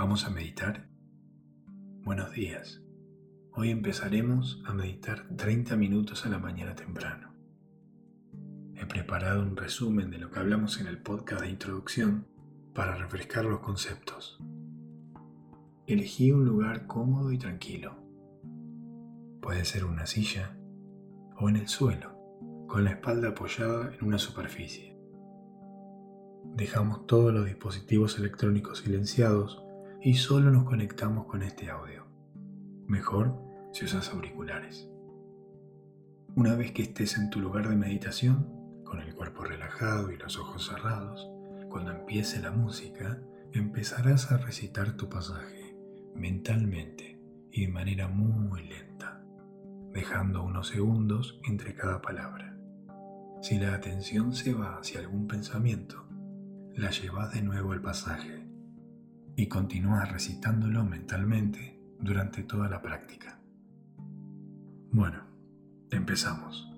¿Vamos a meditar? Buenos días. Hoy empezaremos a meditar 30 minutos a la mañana temprano. He preparado un resumen de lo que hablamos en el podcast de introducción para refrescar los conceptos. Elegí un lugar cómodo y tranquilo. Puede ser una silla o en el suelo, con la espalda apoyada en una superficie. Dejamos todos los dispositivos electrónicos silenciados y solo nos conectamos con este audio. Mejor si usas auriculares. Una vez que estés en tu lugar de meditación, con el cuerpo relajado y los ojos cerrados, cuando empiece la música, empezarás a recitar tu pasaje mentalmente y de manera muy lenta, dejando unos segundos entre cada palabra. Si la atención se va hacia algún pensamiento, la llevas de nuevo al pasaje y continúas recitándolo mentalmente durante toda la práctica. Bueno, empezamos.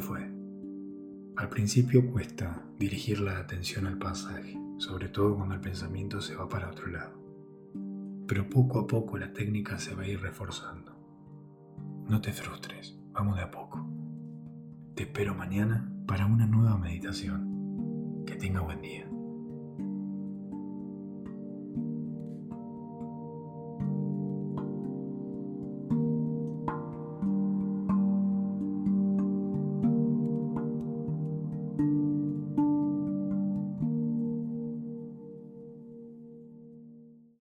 Fue? Al principio cuesta dirigir la atención al pasaje, sobre todo cuando el pensamiento se va para otro lado. Pero poco a poco la técnica se va a ir reforzando. No te frustres, vamos de a poco. Te espero mañana para una nueva meditación. Que tenga buen día.